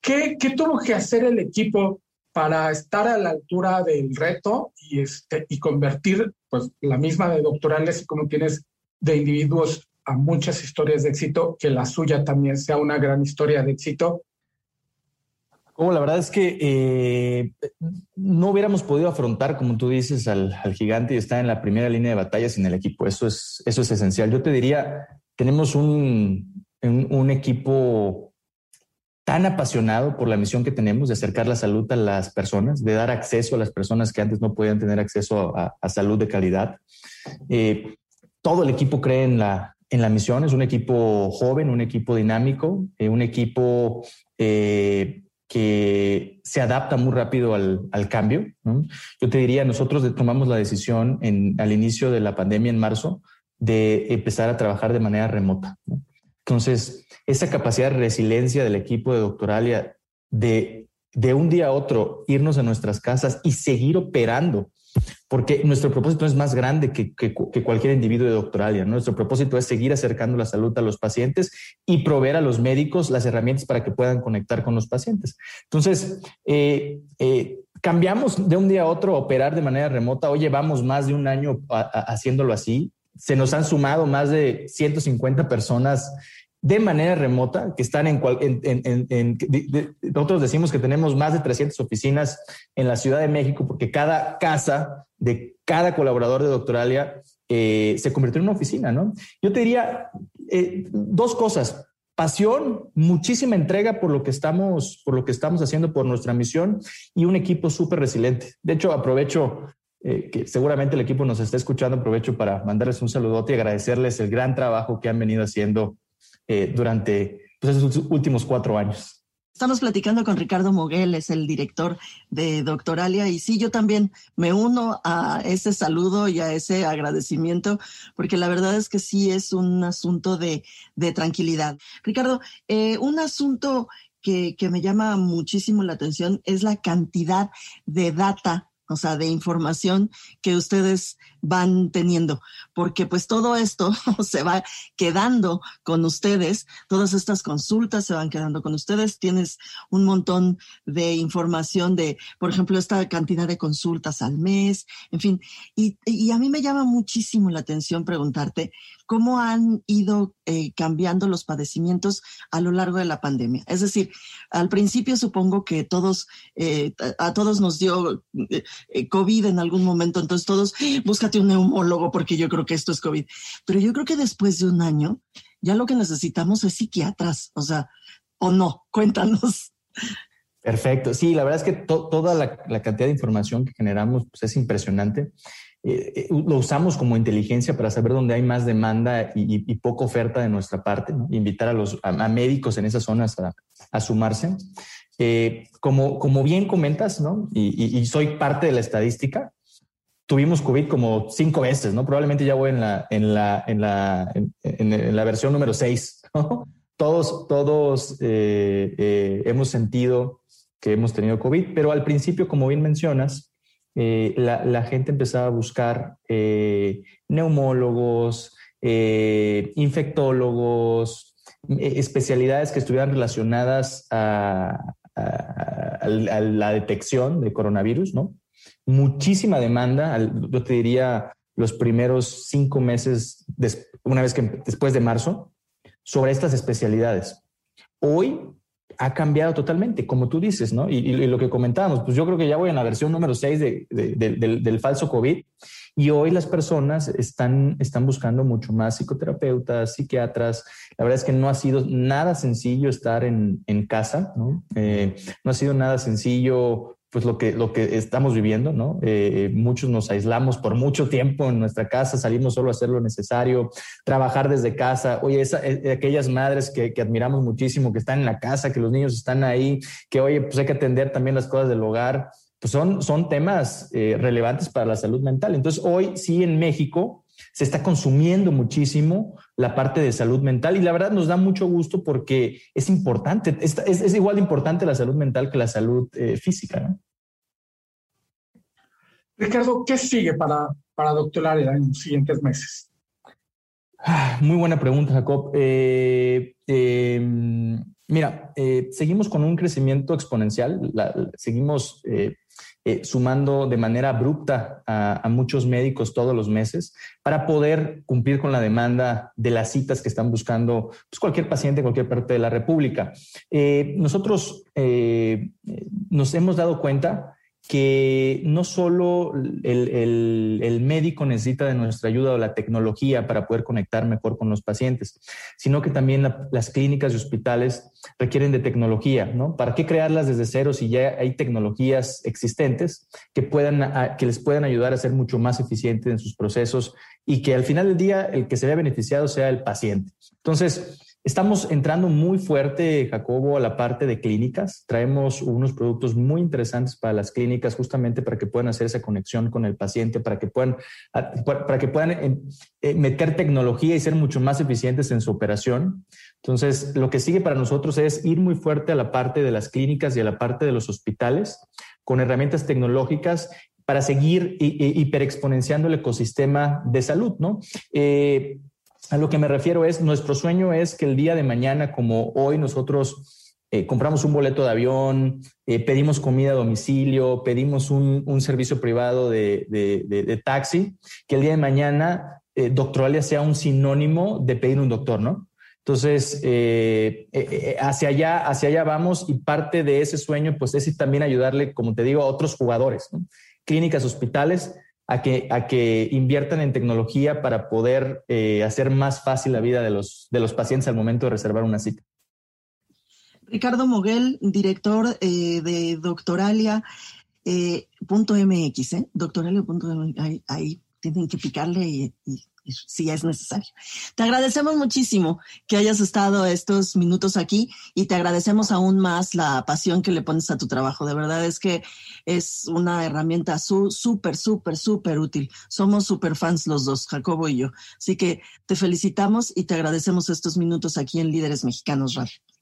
¿Qué, ¿Qué, tuvo que hacer el equipo para estar a la altura del reto y, este, y convertir pues, la misma de doctorales, como tienes de individuos, a muchas historias de éxito, que la suya también sea una gran historia de éxito? Como la verdad es que eh, no hubiéramos podido afrontar, como tú dices, al, al, gigante y estar en la primera línea de batalla sin el equipo. Eso es, eso es esencial. Yo te diría, tenemos un, un, equipo tan apasionado por la misión que tenemos de acercar la salud a las personas, de dar acceso a las personas que antes no podían tener acceso a, salud de calidad. Eh, todo el equipo cree en la, en la misión, es un equipo joven, un equipo dinámico, eh, un equipo eh, que se adapta muy rápido al, al cambio. Yo te diría, nosotros tomamos la decisión en, al inicio de la pandemia en marzo de empezar a trabajar de manera remota. Entonces, esa capacidad de resiliencia del equipo de Doctoralia de, de un día a otro irnos a nuestras casas y seguir operando, porque nuestro propósito es más grande que, que, cualquier individuo de Doctoralia. Nuestro propósito es seguir acercando la salud a los pacientes y proveer a los médicos las herramientas para que puedan conectar con los pacientes. Entonces, eh, eh, cambiamos de un día a otro a operar de manera remota. Hoy llevamos más de un año haciéndolo así se nos han sumado más de 150 personas de manera remota que están en, en, nosotros decimos que tenemos más de 300 oficinas en la Ciudad de México porque cada casa de cada colaborador de Doctoralia eh, se convirtió en una oficina, ¿no? Yo te diría eh, dos cosas. Pasión, muchísima entrega por lo que estamos, por lo que estamos haciendo por nuestra misión y un equipo súper resiliente. De hecho, aprovecho eh, que seguramente el equipo nos está escuchando, aprovecho para mandarles un saludote y agradecerles el gran trabajo que han venido haciendo eh, durante pues, esos últimos cuatro años. Estamos platicando con Ricardo Moguel, es el director de Doctoralia, y sí, yo también me uno a ese saludo y a ese agradecimiento, porque la verdad es que sí es un asunto de, de tranquilidad. Ricardo, eh, un asunto que, que me llama muchísimo la atención es la cantidad de data o sea, de información que ustedes van teniendo, porque pues todo esto se va quedando con ustedes, todas estas consultas se van quedando con ustedes, tienes un montón de información de, por ejemplo, esta cantidad de consultas al mes, en fin, y, y a mí me llama muchísimo la atención preguntarte cómo han ido eh, cambiando los padecimientos a lo largo de la pandemia. Es decir, al principio supongo que todos, eh, a todos nos dio eh, COVID en algún momento, entonces todos, búscate un neumólogo porque yo creo que esto es COVID. Pero yo creo que después de un año, ya lo que necesitamos es psiquiatras, o sea, o no, cuéntanos. Perfecto. Sí, la verdad es que toda la, cantidad de información que generamos pues, es impresionante. Eh, eh, lo usamos como inteligencia para saber dónde hay más demanda y, poca oferta de nuestra parte, invitar a los a, médicos en esas zonas a, sumarse. Eh, como, como bien comentas, ¿no? Y, y, soy parte de la estadística, tuvimos COVID como cinco veces, ¿no? Probablemente ya voy en la, en la, en la, en, la versión número seis, ¿no? Todos, todos eh, eh, hemos sentido que hemos tenido COVID, pero al principio, como bien mencionas, eh, la, gente empezaba a buscar neumólogos, infectólogos, especialidades que estuvieran relacionadas a la detección de coronavirus, ¿no? Muchísima demanda, yo te diría los primeros cinco meses, una vez que después de marzo, sobre estas especialidades. Hoy ha cambiado totalmente, como tú dices, ¿no? Y, lo que comentábamos, pues yo creo que ya voy en la versión número 6 del, falso COVID y hoy las personas están, están buscando mucho más psicoterapeutas, psiquiatras. La verdad es que no ha sido nada sencillo estar en, casa, ¿no? Eh, no ha sido nada sencillo pues lo que, lo que estamos viviendo, ¿no? Eh, muchos nos aislamos por mucho tiempo en nuestra casa, salimos solo a hacer lo necesario, trabajar desde casa. Oye, esa, eh, aquellas madres que, admiramos muchísimo, que están en la casa, que los niños están ahí, que oye, pues hay que atender también las cosas del hogar, pues son, son temas eh, relevantes para la salud mental. Entonces, hoy sí en México se está consumiendo muchísimo la parte de salud mental y la verdad nos da mucho gusto porque es importante, es, es, igual de importante la salud mental que la salud eh, física. ¿no? Ricardo, ¿qué sigue para, para doctorar en los siguientes meses? Ah, muy buena pregunta, Jacob. Eh, em, mira, eh, seguimos con un crecimiento exponencial, seguimos eh, sumando de manera abrupta a, muchos médicos todos los meses para poder cumplir con la demanda de las citas que están buscando pues, cualquier paciente en cualquier parte de la República. Eh, nosotros eh, nos hemos dado cuenta que no solo el, médico necesita de nuestra ayuda o la tecnología para poder conectar mejor con los pacientes, sino que también las clínicas y hospitales requieren de tecnología, ¿no? ¿Para qué crearlas desde cero si ya hay tecnologías existentes que, puedan, que les puedan ayudar a ser mucho más eficientes en sus procesos y que al final del día el que se vea beneficiado sea el paciente? Entonces, Estamos entrando muy fuerte, Jacobo, a la parte de clínicas. Traemos unos productos muy interesantes para las clínicas, justamente para que puedan hacer esa conexión con el paciente, para que puedan, para que puedan eh, eh, meter tecnología y ser mucho más eficientes en su operación. Entonces, lo que sigue para nosotros es ir muy fuerte a la parte de las clínicas y a la parte de los hospitales con herramientas tecnológicas para seguir hiperexponenciando el ecosistema de salud, ¿no? Eh, a lo que me refiero es, nuestro sueño es que el día de mañana, como hoy nosotros eh, compramos un boleto de avión, eh, pedimos comida a domicilio, pedimos un, servicio privado de, taxi, que el día de mañana eh, Doctoralia sea un sinónimo de pedir un doctor, ¿no? Entonces, hacia allá, hacia allá vamos y parte de ese sueño, pues es también ayudarle, como te digo, a otros jugadores, clínicas, hospitales, a que, a que inviertan en tecnología para poder eh, hacer más fácil la vida de los, de los pacientes al momento de reservar una cita. Ricardo Moguel, director eh, de Doctoralia.mx, eh, Doctoralia.mx, ahí, ahí, tienen que picarle y si es necesario. Te agradecemos muchísimo que hayas estado estos minutos aquí y te agradecemos aún más la pasión que le pones a tu trabajo. De verdad es que es una herramienta súper, súper, súper útil. Somos súper fans los dos, Jacobo y yo. Así que te felicitamos y te agradecemos estos minutos aquí en Líderes Mexicanos Radio.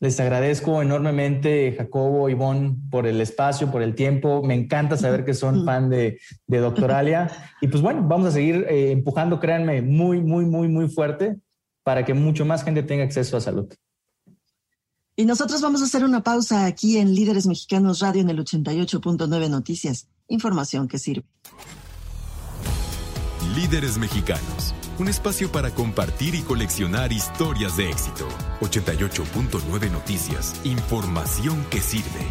Les agradezco enormemente, Jacobo, Ivonne, por el espacio, por el tiempo. Me encanta saber que son fan de, Doctoralia. Y pues bueno, vamos a seguir eh, empujando, créanme, muy, muy, muy, muy fuerte para que mucho más gente tenga acceso a salud. Y nosotros vamos a hacer una pausa aquí en Líderes Mexicanos Radio en el 88.9 Noticias. Información que sirve. Líderes Mexicanos un espacio para compartir y coleccionar historias de éxito. 88.9 Noticias, información que sirve.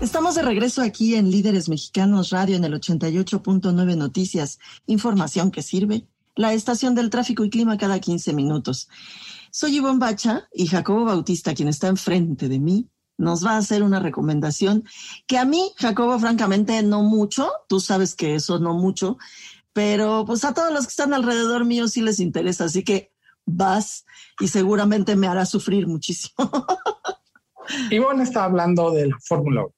Estamos de regreso aquí en Líderes Mexicanos Radio en el 88.9 Noticias, información que sirve, la estación del tráfico y clima cada 15 minutos. Soy Ivonne Bacha y Jacobo Bautista, quien está enfrente de mí, nos va a hacer una recomendación que a mí, Jacobo, francamente, no mucho, tú sabes que eso no mucho, pero pues a todos los que están alrededor mío sí les interesa, así que vas y seguramente me hará sufrir muchísimo. Ivonne está hablando de la Fórmula 1.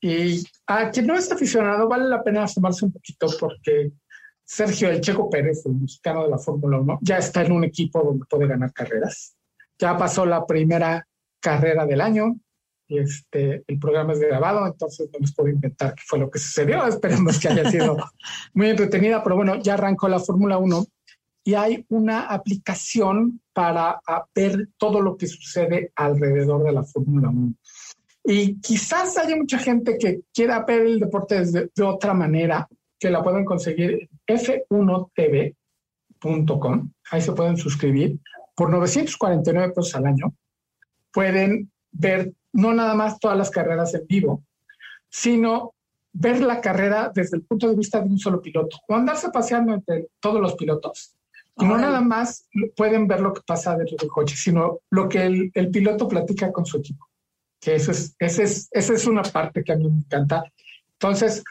Y a quien no está aficionado, vale la pena asomarse un poquito porque Sergio El Checo Pérez, el mexicano de la Fórmula 1, ya está en un equipo donde puede ganar carreras. Ya pasó la primera carrera del año, este, el programa es grabado, entonces no les puedo inventar qué fue lo que sucedió. Esperemos que haya sido muy entretenida, pero bueno, ya arrancó la Fórmula 1 y hay una aplicación para ver todo lo que sucede alrededor de la Fórmula 1. Y quizás haya mucha gente que quiera ver el deporte de, de otra manera, que la pueden conseguir en f1tv.com. Ahí se pueden suscribir por 949 pesos al año. Pueden ver no nada más todas las carreras en vivo, sino ver la carrera desde el punto de vista de un solo piloto o andarse paseando entre todos los pilotos. Y no nada más pueden ver lo que pasa dentro del coche, sino lo que el, piloto platica con su equipo. que eso es, ese es, esa es una parte que a mí me encanta. Entonces,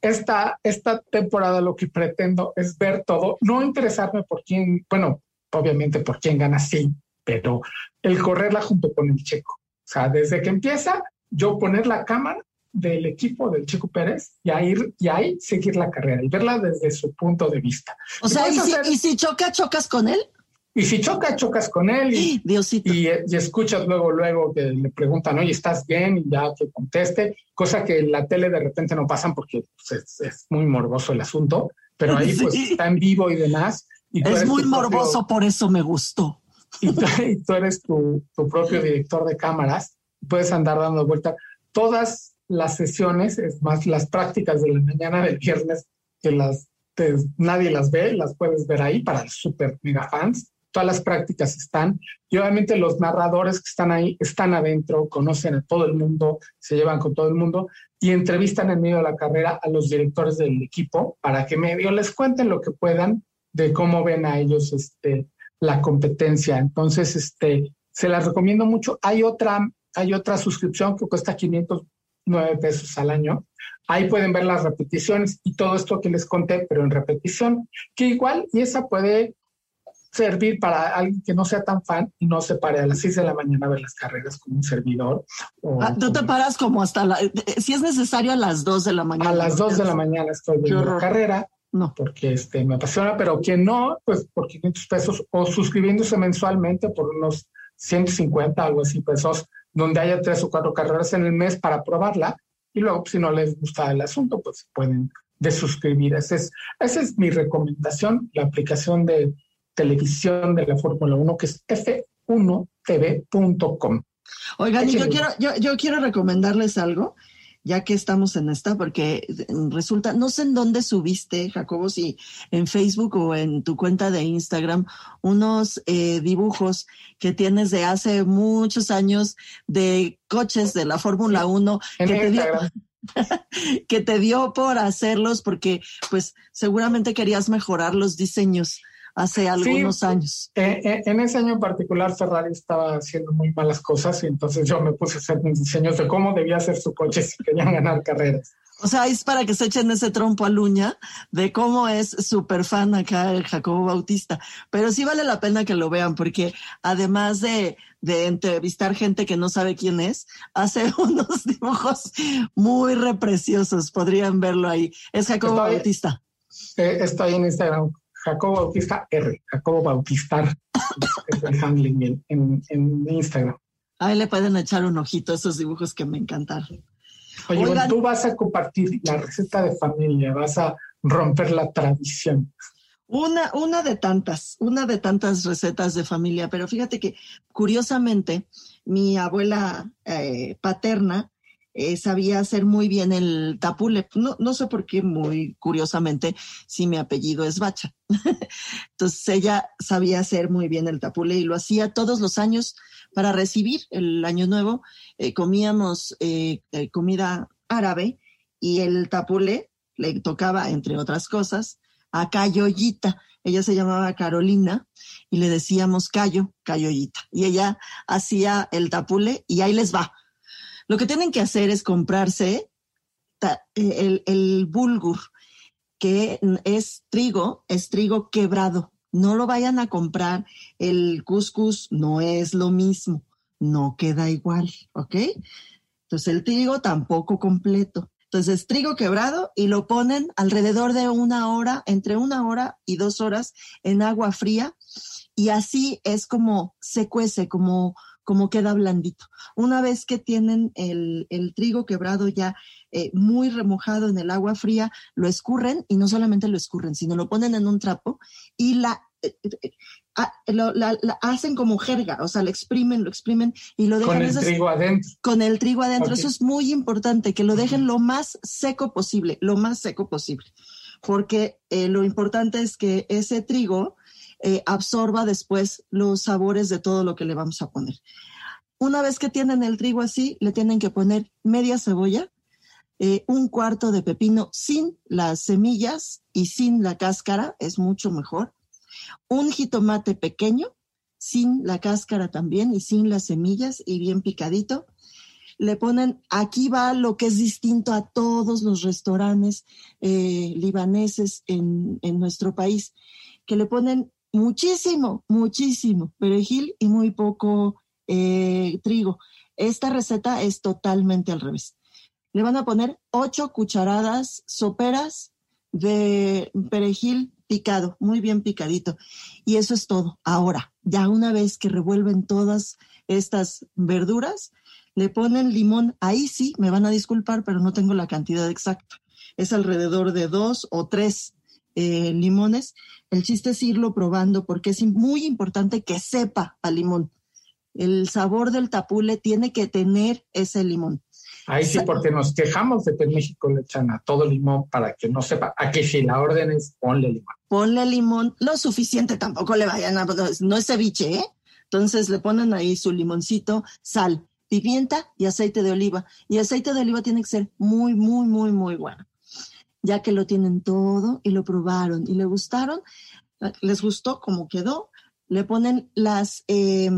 esta, esta temporada lo que pretendo es ver todo, no interesarme por quién, bueno, obviamente por quién gana, sí, pero el correrla junto con el checo. O sea, desde que empieza, yo poner la cámara del equipo del Checo Pérez y ahí, y ahí seguir la carrera y verla desde su punto de vista. O sea, ¿y si, ¿y si choca, chocas con él? Y si choca, chocas con él y, y, y, escuchas luego, luego que le preguntan, oye, ¿estás bien? Y ya que conteste, cosa que en la tele de repente no pasan porque pues, es, muy morboso el asunto, pero ahí pues está en vivo y demás. Y es muy morboso, por eso me gustó. Y tú, eres tu, propio director de cámaras, puedes andar dando vuelta. Todas las sesiones, es más, las prácticas de la mañana del viernes, que las nadie las ve, las puedes ver ahí para los super mega fans todas las prácticas están y obviamente los narradores que están ahí están adentro, conocen a todo el mundo, se llevan con todo el mundo y entrevistan en medio de la carrera a los directores del equipo para que medio les cuenten lo que puedan de cómo ven a ellos este, la competencia. Entonces, este, se las recomiendo mucho. Hay otra, hay otra suscripción que cuesta 509 pesos al año. Ahí pueden ver las repeticiones y todo esto que les conté, pero en repetición, que igual, y esa puede servir para alguien que no sea tan fan y no se pare a las 6 de la mañana a ver las carreras como un servidor. Ah, Tú te paras como hasta la, eh, si es necesario a las 2 de la mañana. A las 2 de la mañana estoy viendo la carrera. No. Porque este, me apasiona, pero quien no, pues por 500 pesos o suscribiéndose mensualmente por unos 150, algo así pesos, donde haya tres o cuatro carreras en el mes para probarla. Y luego, si no les gusta el asunto, pues pueden desuscribir. Esa es, esa es mi recomendación, la aplicación de televisión de la Fórmula 1, que es f1tv.com. Oigan, yo quiero, yo, yo quiero recomendarles algo, ya que estamos en esta, porque resulta, no sé en dónde subiste, Jacobo, si en Facebook o en tu cuenta de Instagram, unos eh, dibujos que tienes de hace muchos años de coches de la Fórmula 1 que te dio que te dio por hacerlos porque pues seguramente querías mejorar los diseños hace algunos años. Eh, eh, en ese año en particular, Ferrari estaba haciendo muy malas cosas y entonces yo me puse a hacer mis diseños de cómo debía ser su coche si querían ganar carreras. O sea, es para que se echen ese trompo a Luña de cómo es súper fan acá el Jacobo Bautista. Pero sí vale la pena que lo vean porque además de, de entrevistar gente que no sabe quién es, hace unos dibujos muy repreciosos. Podrían verlo ahí. Es Jacobo Bautista. Eh, estoy en Instagram Jacobo Bautista R, Jacobo Bautistar, es el handling en, en, Instagram. Ahí le pueden echar un ojito a esos dibujos que me encantaron. Oye, tú vas a compartir la receta de familia, vas a romper la tradición. Una, una de tantas, una de tantas recetas de familia, pero fíjate que curiosamente mi abuela eh, paterna eh, sabía hacer muy bien el tapule. No, no sé por qué, muy curiosamente, si mi apellido es Bacha. Entonces ella sabía hacer muy bien el tapule y lo hacía todos los años para recibir el año nuevo. Eh, comíamos eh, comida árabe y el tapule le tocaba, entre otras cosas, a Cayoyita. Ella se llamaba Carolina y le decíamos Cayo, Cayoyita. Y ella hacía el tapule y ahí les va lo que tienen que hacer es comprarse el, el bulgur, que es trigo, es trigo quebrado. No lo vayan a comprar. El couscous no es lo mismo, no queda igual, ¿ok? Entonces el trigo tampoco completo. Entonces, trigo quebrado y lo ponen alrededor de una hora, entre una hora y dos horas en agua fría. Y así es como se cuece, como, como queda blandito. Una vez que tienen el, trigo quebrado ya eh, muy remojado en el agua fría, lo escurren y no solamente lo escurren, sino lo ponen en un trapo y la, eh, eh, ah, la, hacen como jerga, o sea, lo exprimen, lo exprimen y lo dejan. Con el trigo adentro. Con el trigo adentro. Eso es muy importante, que lo dejen lo más seco posible, lo más seco posible. Porque lo importante es que ese trigo eh, absorba después los sabores de todo lo que le vamos a poner. Una vez que tienen el trigo así, le tienen que poner media cebolla, eh, un cuarto de pepino sin las semillas y sin la cáscara, es mucho mejor. Un jitomate pequeño, sin la cáscara también y sin las semillas y bien picadito. le ponen, aquí va lo que es distinto a todos los restaurantes eh, libaneses en, en nuestro país, que le ponen muchísimo, muchísimo perejil y muy poco eh, trigo. Esta receta es totalmente al revés. Le van a poner ocho cucharadas soperas de perejil picado, muy bien picadito. Y eso es todo. Ahora, ya una vez que revuelven todas estas verduras, le ponen limón. Ahí sí, me van a disculpar, pero no tengo la cantidad exacta. Es alrededor de dos o tres eh, limones. El chiste es irlo probando porque es muy importante que sepa a limón. El sabor del tapule tiene que tener ese limón. Ahí sí, porque nos quejamos de que en México le echan a todo limón para que no sepa. Aquí si la orden es ponle limón. Ponle limón, lo suficiente, tampoco le vayan a. No es ceviche, ¿eh? Entonces le ponen ahí su limoncito, sal, pimienta y aceite de oliva. Y aceite de oliva tiene que ser muy, muy, muy, muy bueno. Ya que lo tienen todo y lo probaron y le gustaron, les gustó como quedó, le ponen las. Eh,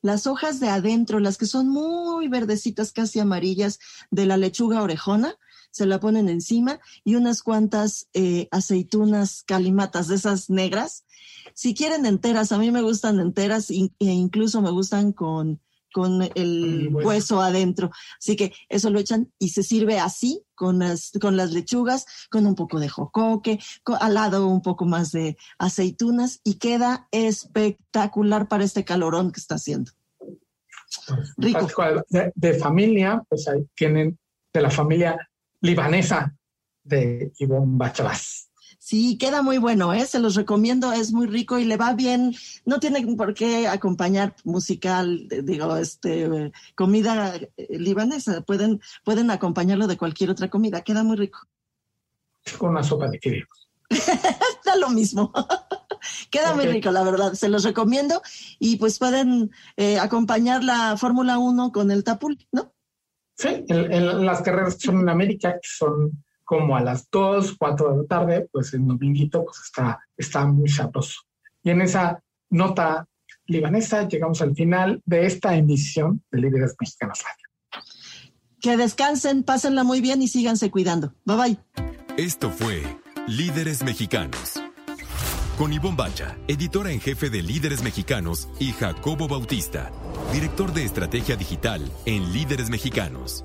las hojas de adentro, las que son muy verdecitas, casi amarillas, de la lechuga orejona, se la ponen encima y unas cuantas eh, aceitunas calimatas de esas negras. Si quieren enteras, a mí me gustan enteras e incluso me gustan con, con el hueso adentro. Así que eso lo echan y se sirve así con las, con las lechugas, con un poco de jocoque, al lado un poco más de aceitunas y queda espectacular para este calorón que está haciendo. Rico. De, familia, pues ahí tienen de la familia libanesa de Ivonne Bachabás. Sí, queda muy bueno, ¿eh? se los recomiendo, es muy rico y le va bien. No tiene por qué acompañar musical, digo, este, comida eh, libanesa. Pueden, pueden acompañarlo de cualquier otra comida, queda muy rico. Con una sopa de fideos. Está lo mismo. queda muy rico, la verdad. Se los recomiendo y pues pueden eh, acompañar la Fórmula 1 con el tapul, ¿no? Sí, en, las carreras que son en América, que son como a las 2, 4 de la tarde, pues el dominguito pues está, está muy sabroso. Y en esa nota libanesa llegamos al final de esta emisión de Líderes Mexicanos Radio. Que descansen, pásenla muy bien y síganse cuidando. Bye bye. Esto fue Líderes Mexicanos. Con Ivonne Bacha, editora en jefe de Líderes Mexicanos, y Jacobo Bautista, director de estrategia digital en Líderes Mexicanos.